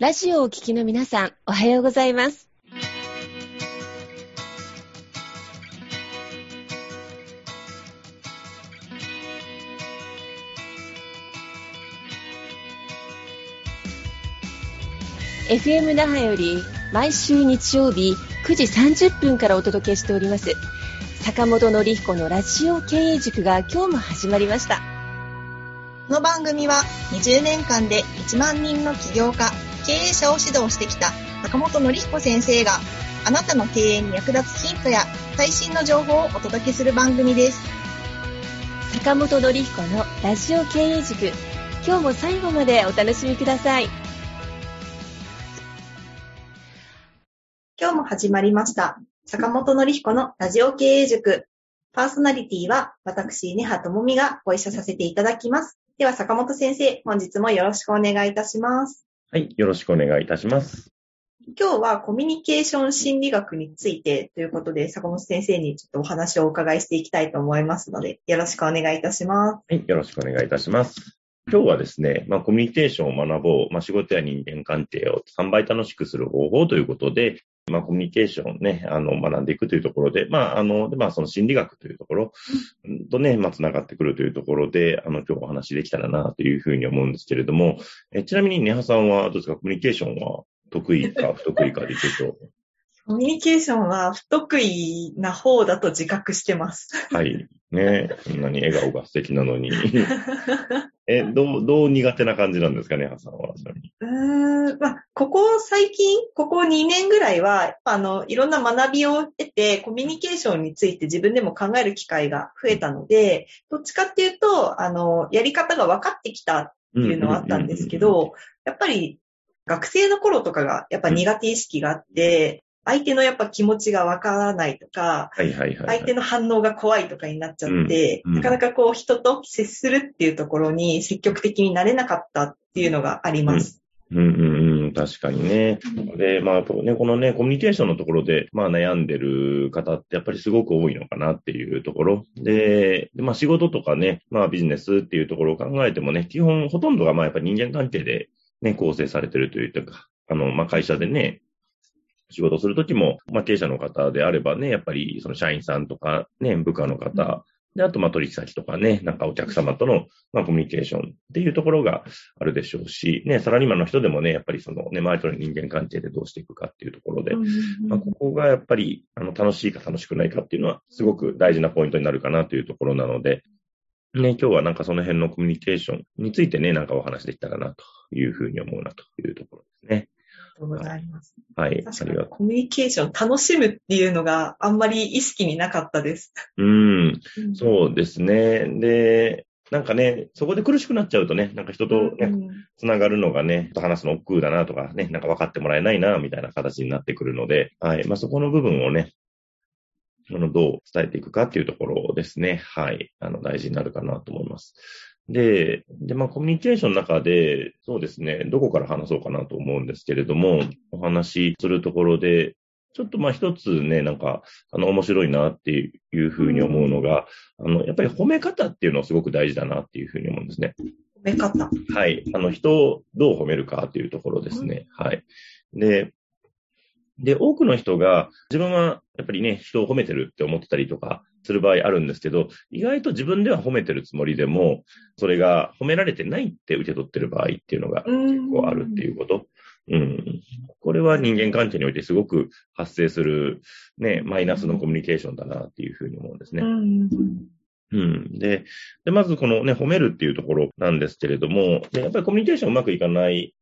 ラジオをお聞きの皆さん、おはようございます。FM 那覇より毎週日曜日9時30分からお届けしております坂本典彦のラジオ経営塾が今日も始まりましたこの番組は20年間で1万人の起業家経営者を指導してきた坂本典彦先生があなたの経営に役立つヒントや最新の情報をお届けする番組です。坂本典彦のラジオ経営塾。今日も最後までお楽しみください。今日も始まりました。坂本典彦のラジオ経営塾。パーソナリティは私、根葉智美がご一緒させていただきます。では、坂本先生、本日もよろしくお願いいたします。はい、よろしくお願いいたします。今日はコミュニケーション心理学についてということで、坂本先生にちょっとお話をお伺いしていきたいと思いますので、よろしくお願いいたします。はい、よろしくお願いいたします。今日はですね、まあ、コミュニケーションを学ぼう、まあ、仕事や人間関係を3倍楽しくする方法ということで、まあ、コミュニケーションね、あの、学んでいくというところで、まあ、あの、で、まあ、その心理学というところとね、まあ、繋がってくるというところで、あの、今日お話できたらな、というふうに思うんですけれども、えちなみに、ネハさんはどうですか？コミュニケーションは得意か 不得意かでちょっと。コミュニケーションは不得意な方だと自覚してます。はい。ねこんなに笑顔が素敵なのに。え、どう、どう苦手な感じなんですか？ね、ハさんは。うーん、まあ、ここ最近、ここ2年ぐらいは、あの、いろんな学びを得て、コミュニケーションについて自分でも考える機会が増えたので、どっちかっていうと、あの、やり方が分かってきたっていうのはあったんですけど、やっぱり学生の頃とかがやっぱ苦手意識があって、相手のやっぱ気持ちがわからないとか、はいはいはいはい、相手の反応が怖いとかになっちゃって、うんうん、なかなかこう人と接するっていうところに積極的になれなかったっていうのがあります。うんうんうん、確かにね。で、まあ、ね、このね、コミュニケーションのところで、まあ悩んでる方ってやっぱりすごく多いのかなっていうところ。で、でまあ仕事とかね、まあビジネスっていうところを考えてもね、基本ほとんどがまあやっぱり人間関係でね、構成されてるというか、あの、まあ会社でね、仕事するときも、まあ、経営者の方であればね、やっぱりその社員さんとかね、部下の方、で、あと、ま、取引先とかね、なんかお客様との、まあ、コミュニケーションっていうところがあるでしょうし、ね、サラリーマンの人でもね、やっぱりそのね、周りとの人間関係でどうしていくかっていうところで、まあ、ここがやっぱり、あの、楽しいか楽しくないかっていうのは、すごく大事なポイントになるかなというところなので、ね、今日はなんかその辺のコミュニケーションについてね、なんかお話できたらなというふうに思うなというところですね。とうございます。はい。確かにコミュニケーション楽しむっていうのがあんまり意識になかったです。うん。そうですね。で、なんかね、そこで苦しくなっちゃうとね、なんか人とね、つながるのがね、話すの億劫だなとかね、なんか分かってもらえないな、みたいな形になってくるので、はい。まあ、そこの部分をね、あの、どう伝えていくかっていうところですね。はい。あの、大事になるかなと思います。で、で、まあ、コミュニケーションの中で、そうですね、どこから話そうかなと思うんですけれども、お話しするところで、ちょっとまあ一つね、なんか、あの、面白いなっていうふうに思うのが、あの、やっぱり褒め方っていうのはすごく大事だなっていうふうに思うんですね。褒め方はい。あの、人をどう褒めるかっていうところですね。はい。で、で、多くの人が自分はやっぱりね、人を褒めてるって思ってたりとかする場合あるんですけど、意外と自分では褒めてるつもりでも、それが褒められてないって受け取ってる場合っていうのが結構あるっていうこと。うん。これは人間関係においてすごく発生するね、マイナスのコミュニケーションだなっていうふうに思うんですね。うん。で、で、まずこのね、褒めるっていうところなんですけれども、でやっぱりコミュニケーションうまくいかない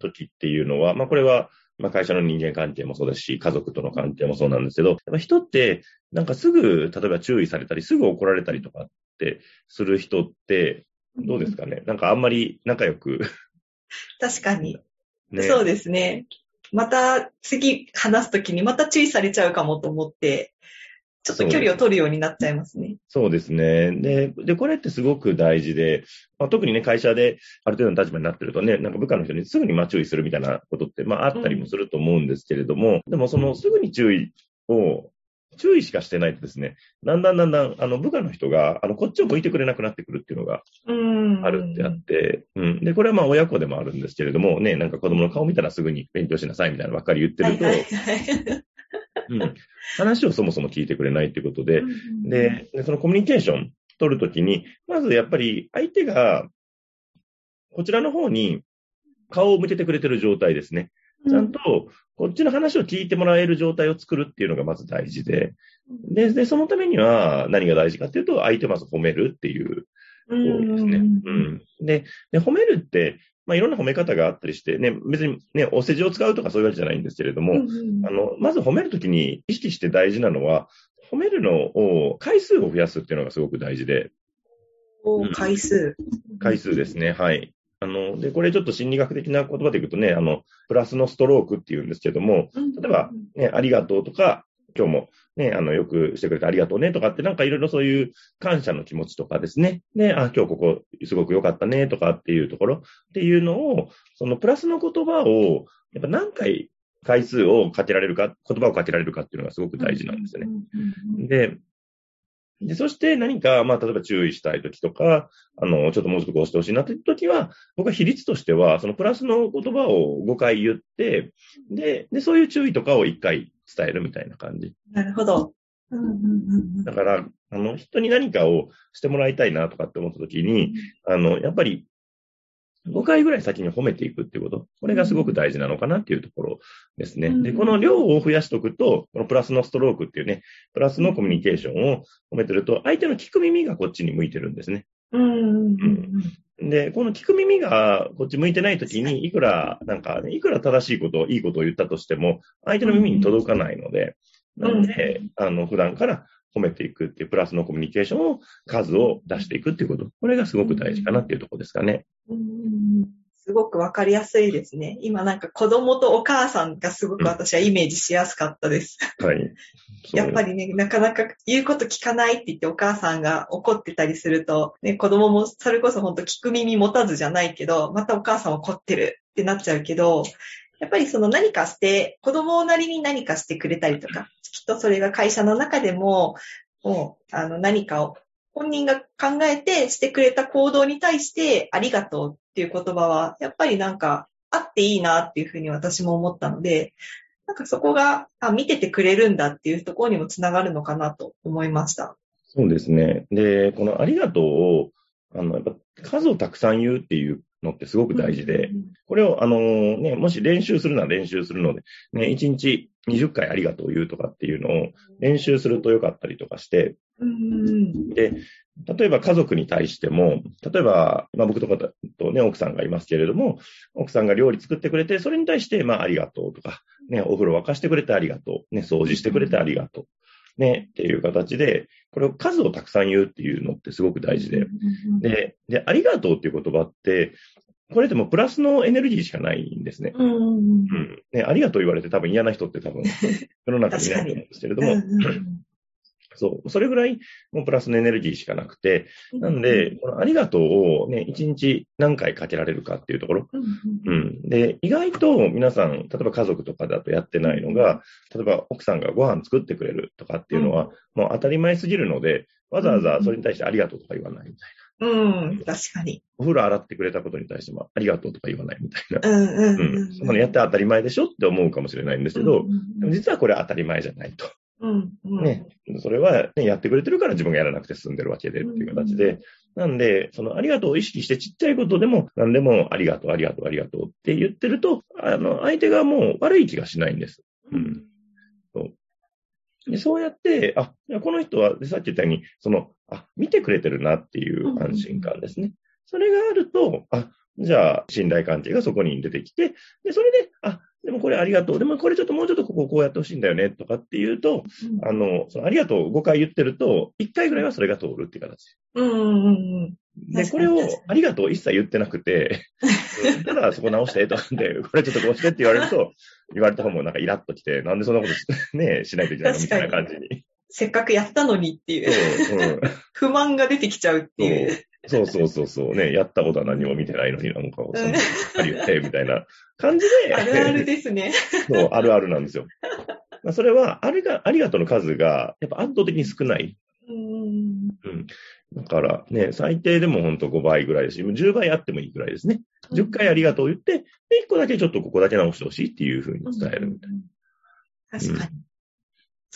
時っていうのは、まあこれはまあ会社の人間関係もそうですし、家族との関係もそうなんですけど、やっぱ人って、なんかすぐ、例えば注意されたり、すぐ怒られたりとかってする人って、どうですかね、なんかあんまり仲良く 確かに。ね、そうですね。また次話すときにまた注意されちゃうかもと思って、ちょっと距離を取るようになっちゃいますね。そうですね。で、で、これってすごく大事で、まあ、特にね、会社である程度の立場になってるとね、なんか部下の人にすぐにま注意するみたいなことって、まああったりもすると思うんですけれども、うん、でもそのすぐに注意を注意しかしてないとですね、だんだんだんだん、あの、部下の人が、あの、こっちを向いてくれなくなってくるっていうのがあるってあって、うん。で、これはまあ親子でもあるんですけれども、ね、なんか子供の顔見たらすぐに勉強しなさいみたいなばっかり言ってると、うん、話をそもそも聞いてくれないっていうことで、で、そのコミュニケーション取るときに、まずやっぱり相手が、こちらの方に顔を向けてくれてる状態ですね。ちゃんと、こっちの話を聞いてもらえる状態を作るっていうのがまず大事で、で、でそのためには何が大事かっていうと、相手をまず褒めるっていう行為ですね。うん。でで、褒めるって、まあ、いろんな褒め方があったりして、ね、別にね、お世辞を使うとかそういうわけじゃないんですけれども、うんうん、あの、まず褒めるときに意識して大事なのは、褒めるのを、回数を増やすっていうのがすごく大事で。お、回数。回数ですね、はい。あの、で、これちょっと心理学的な言葉で言うとね、あの、プラスのストロークっていうんですけども、例えば、ね、ありがとうとか、今日もね、あの、よくしてくれてありがとうねとかって、なんかいろいろそういう感謝の気持ちとかですね。ね、あ、今日ここすごく良かったねとかっていうところっていうのを、そのプラスの言葉を、やっぱ何回回数をかけられるか、言葉をかけられるかっていうのがすごく大事なんですね。で、で、そして何か、まあ、例えば注意したいときとか、あの、ちょっともうちょっとこうしてほしいなというときは、僕は比率としては、そのプラスの言葉を5回言って、で、で、そういう注意とかを1回伝えるみたいな感じ。なるほど。だから、あの、人に何かをしてもらいたいなとかって思ったときに、あの、やっぱり5回ぐらい先に褒めていくっていうこと。これがすごく大事なのかなっていうところですね。で、この量を増やしておくと、このプラスのストロークっていうね、プラスのコミュニケーションを褒めてると、相手の聞く耳がこっちに向いてるんですね。うん、で、この聞く耳がこっち向いてないときに、いくら、なんか、ね、いくら正しいこと、いいことを言ったとしても、相手の耳に届かないので、なんで、あの、普段から褒めていくっていうプラスのコミュニケーションを数を出していくっていうこと。これがすごく大事かなっていうところですかね。すごくわかりやすいですね。今なんか子供とお母さんがすごく私はイメージしやすかったです。はい。やっぱりね、なかなか言うこと聞かないって言ってお母さんが怒ってたりすると、ね、子供もそれこそ本当聞く耳持たずじゃないけど、またお母さん怒ってるってなっちゃうけど、やっぱりその何かして、子供なりに何かしてくれたりとか、きっとそれが会社の中でも、もう、あの、何かを本人が考えてしてくれた行動に対してありがとうっていう言葉は、やっぱりなんかあっていいなっていうふうに私も思ったので、なんかそこが、あ、見ててくれるんだっていうところにもつながるのかなと思いました。そうですね。で、このありがとうを、あの、やっぱ数をたくさん言うっていうのってすごく大事で、これを、あのね、もし練習するなら練習するので、ね、1日20回ありがとう言うとかっていうのを練習するとよかったりとかして、で、例えば家族に対しても、例えば、まあ僕とかとね、奥さんがいますけれども、奥さんが料理作ってくれて、それに対して、まあありがとうとか、ね、お風呂沸かしてくれてありがとう、ね、掃除してくれてありがとう。ね、っていう形で、これを数をたくさん言うっていうのってすごく大事で、で、で、ありがとうっていう言葉って、これでもプラスのエネルギーしかないんですね。うん、うん、ね。ありがとう言われて多分嫌な人って多分 世の中にいないと思うんですけれども、そう。それぐらい、もうプラスのエネルギーしかなくて、なんで、このありがとうをね、一日何回かけられるかっていうところ。うん。で、意外と皆さん、例えば家族とかだとやってないのが、例えば奥さんがご飯作ってくれるとかっていうのは、もう当たり前すぎるので、わざわざそれに対してありがとうとか言わないみたいな。うん、確かに。お風呂洗ってくれたことに対しても、ありがとうとか言わないみたいな。うんうん、うん、そんなのやって当たり前でしょって思うかもしれないんですけど、うんうん、実はこれは当たり前じゃないと。うんうん、ね、それは、ね、やってくれてるから自分がやらなくて済んでるわけでっていう形で、なんで、そのありがとうを意識してちっちゃいことでも何でもありがとう、ありがとう、ありがとうって言ってると、あの、相手がもう悪い気がしないんです。うん。そうでそうやって、あ、この人は、さっき言ったように、その、あ、見てくれてるなっていう安心感ですね。それがあると、あ、じゃあ、信頼関係がそこに出てきて、で、それで、あ、でもこれありがとう。でもこれちょっともうちょっとこここうやってほしいんだよね、とかっていうと、うん、あの、そのありがとう5回言ってると、1回ぐらいはそれが通るっていう形。うんうんうん。で、これをありがとう一切言ってなくて、ただそこ直してとで、これちょっとこうしてって言われると、言われた方もなんかイラッときて、なんでそんなことね、しないといけないの？みたいな感じに。せっかくやったのにっていう、うんうん、不満が出てきちゃうっていう。そうそうそうそうね、やったことは何も見てないのになんか、そんな言って、みたいな感じで。あるあるですね。そう、あるあるなんですよ。まあ、それは、あれが、ありがとうの数が、やっぱ圧倒的に少ない。うん。うん。だからね、最低でも本当5倍ぐらいですし、10倍あってもいいぐらいですね。10回ありがとう言って、で、1個だけちょっとここだけ直してほしいっていうふうに伝えるみたいな。確かに。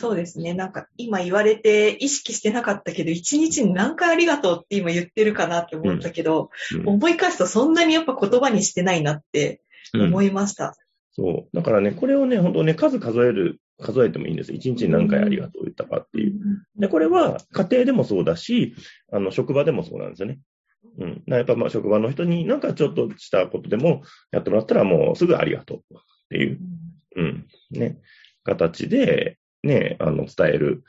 そうですね。なんか今言われて意識してなかったけど、一日に何回ありがとうって今言ってるかなって思ったけど、うん思い返すとそんなにやっぱ言葉にしてないなってうん思いました。そう。だからね、これをね、本当ね、数数える、数えてもいいんですよ。1日に何回ありがとう言ったかっていう。で、これは家庭でもそうだし、あの、職場でもそうなんですよね。うん。やっぱまあ職場の人になんかちょっとしたことでもやってもらったらもうすぐありがとうっていう、うん、ね、形で、ね、あの、伝える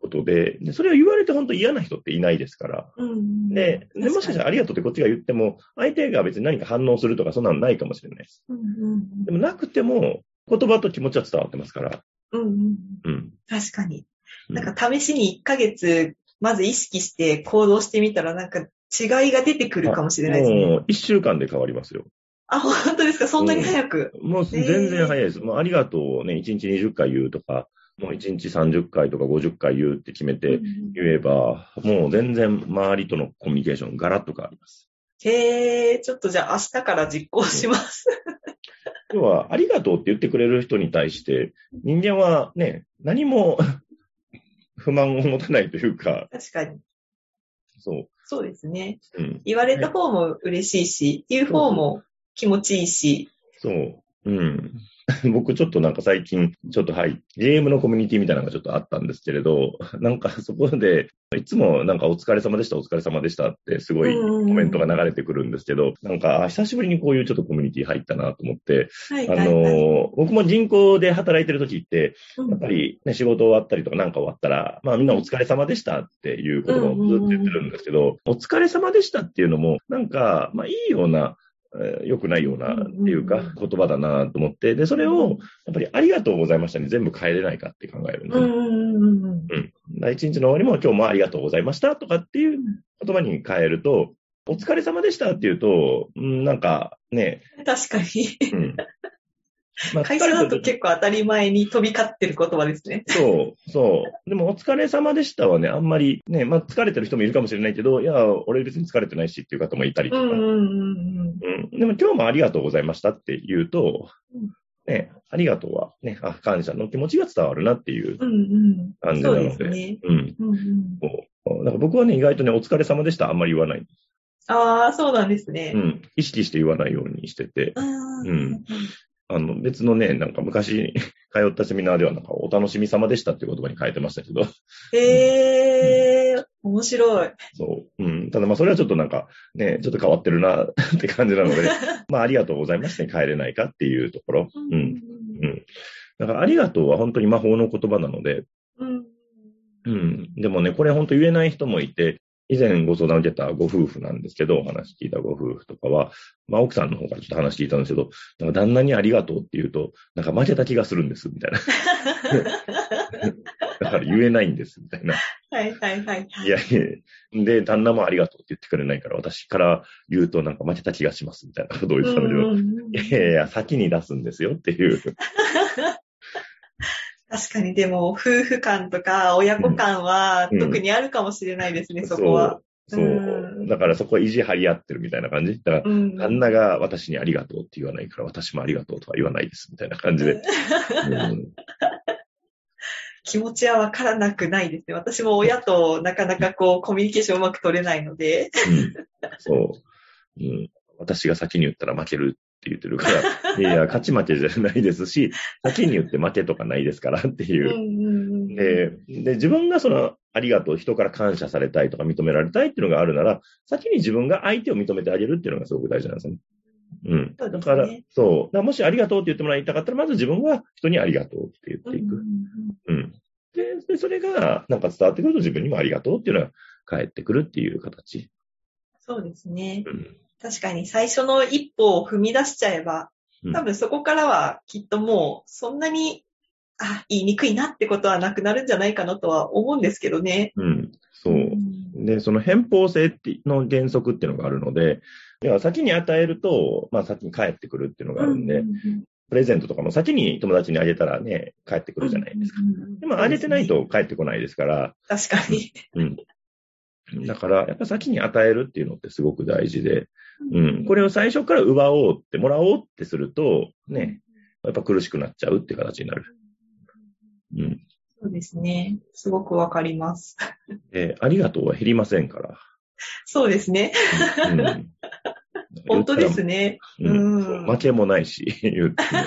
ことで、で、それを言われて本当嫌な人っていないですから。で、でもしかしたらありがとうってこっちが言っても、相手が別に何か反応するとかそんなのないかもしれないです。でもなくても、言葉と気持ちは伝わってますから。うんうんうん。確かに。うんなんか試しに1ヶ月、まず意識して行動してみたら、なんか違いが出てくるかもしれないですね。もう一週間で変わりますよ。あ、本当ですか？そんなに早く？もう全然早いです。もうありがとうをね、1日20回言うとか、もう1日30回とか50回言うって決めて言えば、もう全然周りとのコミュニケーションガラッと変わります。へえ、ちょっとじゃあ明日から実行します。要は、ありがとうって言ってくれる人に対して、人間はね、何も 不満を持たないというか、確かに。そう。そうですね。うん。言われた方も嬉しいし、言う方も気持ちいいし。そう。うん。僕ちょっとなんか最近、ちょっとはい、ゲームのコミュニティみたいなのがちょっとあったんですけれど、なんかそこで、いつもなんかお疲れ様でした、お疲れ様でしたってすごいコメントが流れてくるんですけど、なんかあ久しぶりにこういうちょっとコミュニティ入ったなと思って、あはいはいはい。の、僕も銀行で働いてる時って、うんやっぱりね、仕事終わったりとかなんか終わったら、まあみんなお疲れ様でしたっていうことをずっと言ってるんですけど、お疲れ様でしたっていうのも、なんか、まあいいような、えー良くないようなっていうか言葉だなと思って、で、それを、やっぱりありがとうございましたに全部変えれないかって考えるんで。うんうんうんうん。うん。一日の終わりも今日もありがとうございましたとかっていう言葉に変えると、お疲れ様でしたっていうと、うん、なんかね、確かに。うん。まあ会社だと結構当たり前に飛び交ってる言葉ですね。そう、そう。でも、お疲れ様でしたはね、あんまりね、まあ、疲れてる人もいるかもしれないけど、いや、俺別に疲れてないしっていう方もいたりとか。うんうんうんうん。うんでも、今日もありがとうございましたって言うとうん、ね、ありがとうは、ね、あ、感謝の気持ちが伝わるなっていううんうん。感じなので。ですね。うん。うんうん、そう。だから僕はね、意外とね、お疲れ様でしたあんまり言わない。ああ、そうなんですね。うん。意識して言わないようにしてて。うんうんあの、別のね、なんか昔 通ったセミナーではなんかお楽しみ様でしたっていう言葉に変えてましたけど。へえ、面白い。そう。うん。ただまあそれはちょっとなんかね、ちょっと変わってるなって感じなので、まあありがとうございましたに帰れないかっていうところ。うん。うん。だからありがとうは本当に魔法の言葉なので、うん。うん。でもね、これ本当言えない人もいて、以前ご相談を受けたご夫婦なんですけど、お話聞いたご夫婦とかは、まあ奥さんの方からちょっと話聞いたんですけど、なんか旦那にありがとうって言うと、なんか負けた気がするんです、みたいな。だから言えないんです、みたいな。はいはいはい。いやいや、で、旦那もありがとうって言ってくれないから、私から言うとなんか負けた気がします、みたいなことを言ってたんだいやいや、先に出すんですよっていう。確かにでも、夫婦間とか親子間はうん特にあるかもしれないですね、そこは。そう。だからそこは意地張り合ってるみたいな感じ。だから、うん旦那が私にありがとうって言わないから、私もありがとうとは言わないです、みたいな感じで。うん 気持ちはわからなくないですね。私も親となかなかこう、コミュニケーションうまく取れないので。うんそう、うん。私が先に言ったら負けるって言ってるから、いや 勝ち負けじゃないですし、先に言って負けとかないですからっていうで、で、自分がその、ありがとう、人から感謝されたいとか認められたいっていうのがあるなら、先に自分が相手を認めてあげるっていうのがすごく大事なんですよね。うん。だから、そう。だもしありがとうって言ってもらいたかったら、まず自分は人にありがとうって言っていく。うんうん。で、でそれが、なんか伝わってくると自分にもありがとうっていうのが返ってくるっていう形。そうですね。うん。確かに最初の一歩を踏み出しちゃえば、うん多分そこからはきっともうそんなに、あ、言いにくいなってことはなくなるんじゃないかなとは思うんですけどね。うん。そう。んで、その偏方性の原則っていうのがあるので、要は先に与えると、まあ先に返ってくるっていうのがあるんで、うんプレゼントとかも先に友達にあげたらね、帰ってくるじゃないですか。でもあげてないと帰ってこないですから。確かに。うん。だから、やっぱ先に与えるっていうのってすごく大事で、うん。これを最初から奪おうって、もらおうってすると、ね、やっぱ苦しくなっちゃうって形になる。うん。そうですね。すごくわかります。で、ありがとうは減りませんから。そうですね。うん。本当ですね。うん。負けもないし、言っても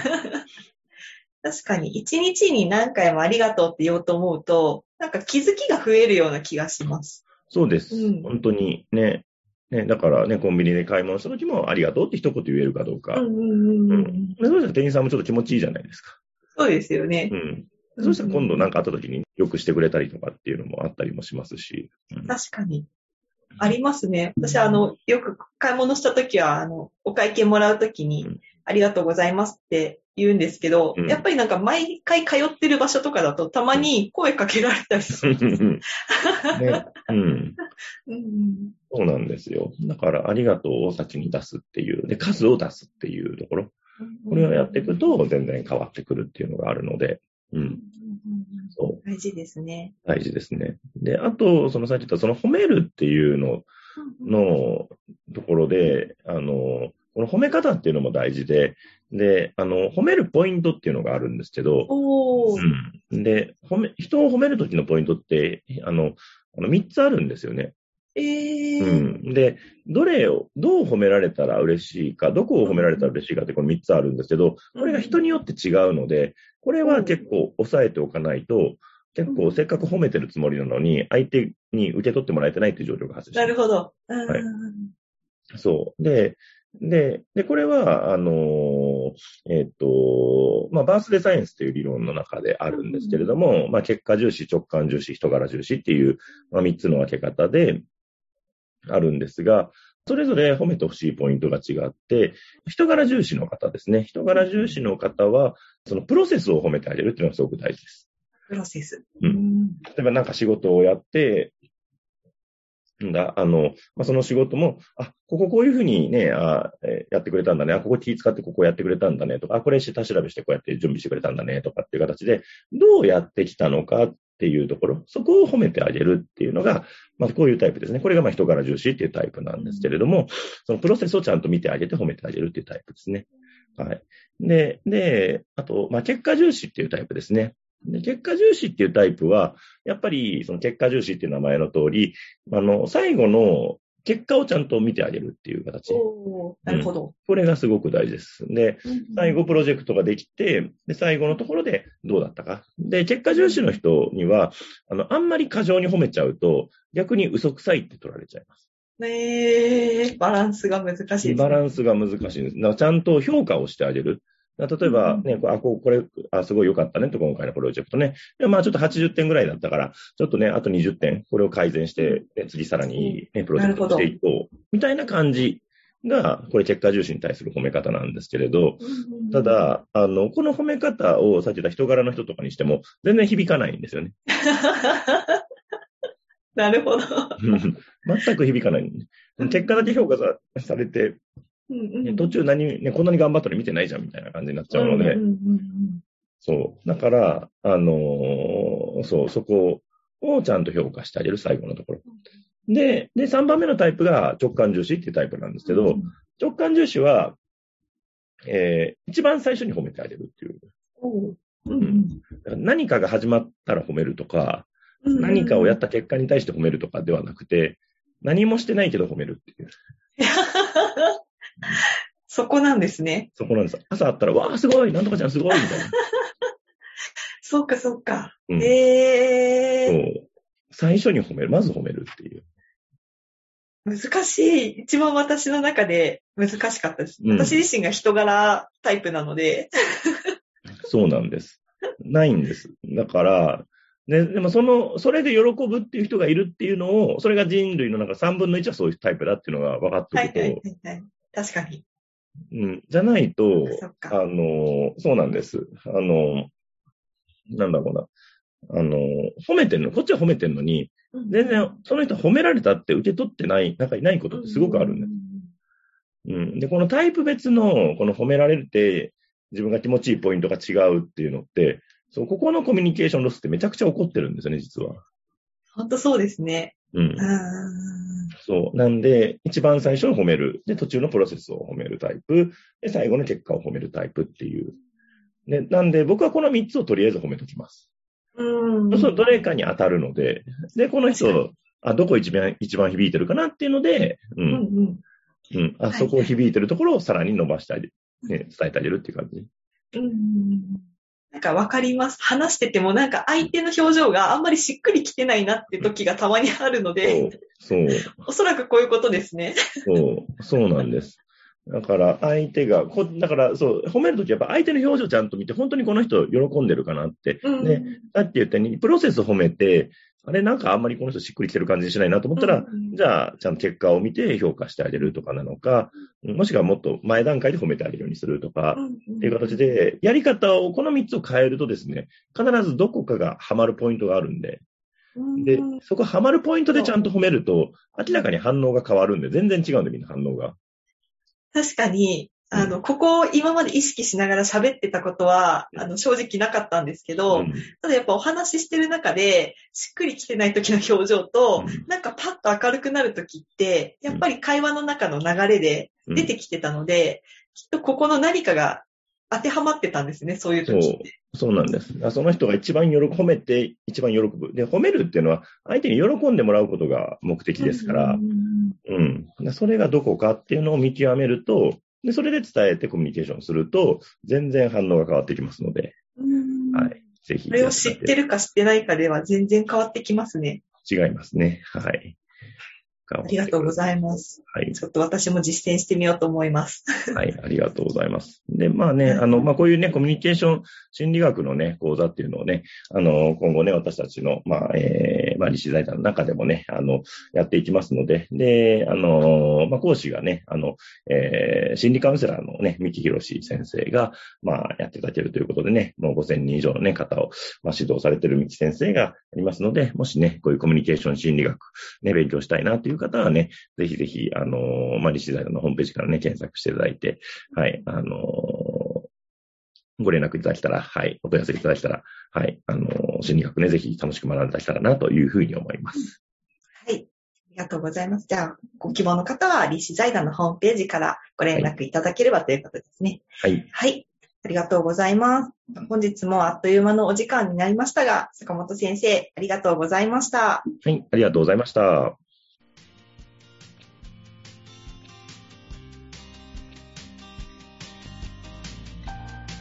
確かに、一日に何回もありがとうって言おうと思うと、なんか気づきが増えるような気がします。そうです。うん本当にね。ね、だからね、コンビニで買い物した時もありがとうって一言言えるかどうか。うんうんそうしたら店員さんもちょっと気持ちいいじゃないですか。そうですよねう。ん。そうしたら今度何かあった時によくしてくれたりとかっていうのもあったりもしますし。うん確かに。ありますね。私、あの、よく買い物したときは、あの、お会計もらうときにうん、ありがとうございますって言うんですけど、うんやっぱりなんか毎回通ってる場所とかだと、たまに声かけられたりするんです。ね。うん。うんそうなんですよ。だから、ありがとうを先に出すっていう。で、数を出すっていうところ。これをやっていくと、全然変わってくるっていうのがあるので、うん。そう。大事ですね。大事ですね。で、あと、そのさっき言った、その褒めるっていうののところで、あの、この褒め方っていうのも大事で、で、あの、褒めるポイントっていうのがあるんですけど。うん。で、褒め、人を褒めるときのポイントって、あの、あの3つあるんですよね。えー。うん。で、どれを、どう褒められたら嬉しいか、どこを褒められたら嬉しいかってこの3つあるんですけど、これが人によって違うので、これは結構抑えておかないと、結構せっかく褒めてるつもりなのに、相手に受け取ってもらえてないっていう状況が発生します。なるほど。うんはいそう。で、で、で、これは、あのーえっ、と、まあ、バースデーサイエンスという理論の中であるんですけれども、まあ、結果重視、直感重視、人柄重視っていう、まあ、3つの分け方であるんですが、それぞれ褒めてほしいポイントが違って、人柄重視の方ですね。人柄重視の方は、そのプロセスを褒めてあげるっていうのがすごく大事です。プロセス。うん例えばなんか仕事をやって、んだ、あの、まあ、その仕事も、あ、こここういうふうにね、あえーやってくれたんだね、あ、ここ気使ってここやってくれたんだね、とか、あ、これ下調べしてこうやって準備してくれたんだね、とかっていう形で、どうやってきたのかっっていうところ、そこを褒めてあげるっていうのが、まあ、こういうタイプですね。これがまあ人柄重視っていうタイプなんですけれども、そのプロセスをちゃんと見てあげて褒めてあげるっていうタイプですね。はい。で、で、あと、まあ、結果重視っていうタイプですね。で結果重視っていうタイプは、やっぱり、その結果重視っていう名前の通り、あの、最後の結果をちゃんと見てあげるっていう形。おー。なるほど。これがすごく大事です。で、最後プロジェクトができて、で、最後のところでどうだったか。で、結果重視の人には、あの、あんまり過剰に褒めちゃうと、逆に嘘くさいって取られちゃいます。ねえ、バランスが難しいね。バランスが難しいんです。ちゃんと評価をしてあげる。例えばね、あ、これ、あ、すごい良かったねと、今回のプロジェクトね。でまあちょっと80点ぐらいだったから、ちょっとね、あと20点、これを改善して、ね次さらにいい、ね、プロジェクトをしていこう。みたいな感じが、これ結果重視に対する褒め方なんですけれど、うんた、だ、あの、この褒め方をさっき言った人柄の人とかにしても、全然響かないんですよね。なるほど。全く響かない。結果だけ評価さされて、うんうん。ね途中何、ね、こんなに頑張ったのに見てないじゃんみたいな感じになっちゃうので、んんうんそう。だから、あのーそう、そこをちゃんと評価してあげる最後のところ。で、で、3番目のタイプが直感重視っていうタイプなんですけど、直感重視は、えー、一番最初に褒めてあげるっていう。う。ん何かが始まったら褒めるとか、うん。何かをやった結果に対して褒めるとかではなくて、何もしてないけど褒めるっていう。そこなんですね。そこなんです。朝あったら、わあ、すごいなんとかちゃんすごいみたいな。そっかそっか。うんへえ。そう最初に褒める。まず褒めるっていう。難しい。一番私の中で難しかったです。うん私自身が人柄タイプなので。そうなんです。ないんです。だから、ね、でもその、それで喜ぶっていう人がいるっていうのを、それが人類の中3分の1はそういうタイプだっていうのが分かってはいおくと、はいはいはい。確かに。うん、じゃないと。あの、そうなんです。あの、なんだろうな。あの、褒めてるの、こっちは褒めてるのに、全然、その人褒められたって受け取ってない、なんかいないことってすごくあるんです。うん。で、このタイプ別の、この褒められるって、自分が気持ちいいポイントが違うっていうのって、そう、ここのコミュニケーションロスってめちゃくちゃ起こってるんですよね、実は。ほんとそうですね。うんう。ん。そう。なんで、一番最初を褒める。で、途中のプロセスを褒めるタイプ。で、最後の結果を褒めるタイプっていう。で、なんで、僕はこの3つをとりあえず褒めときます。うん。そうするとどれかに当たるので、で、この人、あ、どこ一番、一番響いてるかなっていうので、う、うんんうん。うん。あ、はいそこを響いてるところをさらに伸ばしてあげる。ね、伝えてあげるっていう感じ。うんなんかわかります。話しててもなんか相手の表情があんまりしっくりきてないなって時がたまにあるのそうで、、そう。おそらくこういうことですね。そう、そうなんです。だから、相手が、こだから、そう、褒めるときやっぱ相手の表情ちゃんと見て、本当にこの人喜んでるかなって。うんね、さっき言ったように、プロセス褒めて、あれなんかあんまりこの人しっくりきてる感じしないなと思ったら、じゃあ、ちゃんと結果を見て評価してあげるとかなのか、もしくはもっと前段階で褒めてあげるようにするとか、っていう形で、やり方を、この3つを変えるとですね、必ずどこかがハマるポイントがあるんで、うん。で、そこハマるポイントでちゃんと褒めると、明らかに反応が変わるんで、全然違うんで、みんな反応が。確かに、あの、ここを今まで意識しながら喋ってたことは、あの、正直なかったんですけど、うんただやっぱお話ししてる中で、しっくりきてない時の表情と、うんなんかパッと明るくなる時って、やっぱり会話の中の流れでうん出てきてたので、きっとここの何かが当てはまってたんですね、そういう時って。そうなんです。その人が一番喜ぶ、褒めて一番喜ぶ。で、褒めるっていうのは、相手に喜んでもらうことが目的ですからう、んうん。それがどこかっていうのを見極めると、で、それで伝えてコミュニケーションすると、全然反応が変わってきますので、うんはい。ぜひ。これを知ってるか知ってないかでは全然変わってきますね。違いますね。はい。ありがとうございます。はい。ちょっと私も実践してみようと思います。はい、ありがとうございます。で、まあね、あの、まあこういうね、コミュニケーション心理学のね、講座っていうのをね、あの、今後ね、私たちの、まあ、えー、まあ、立志財団の中でもね、あの、やっていきますので、で、あの、まあ、講師がね、あの、えー、心理カウンセラーのね、三木博士先生が、まあ、やっていただけるということでね、もう5000人以上のね、方を、まあ、指導されてる三木先生がありますので、もしね、こういうコミュニケーション心理学、ね、勉強したいなという方はね、ぜひぜひ、あの、まあ、立志財団のホームページからね、検索していただいて、はい、あのご連絡いただけたら、はい、お問い合わせいただけたら、はい、あの心理学ね、ぜひ楽しく学んでいただけたらなというふうに思います。はい。ありがとうございます。じゃあ、ご希望の方は、立志財団のホームページからご連絡いただければということですね。はい、はい。ありがとうございます。本日もあっという間のお時間になりましたが、坂本先生、ありがとうございました。はい、ありがとうございました。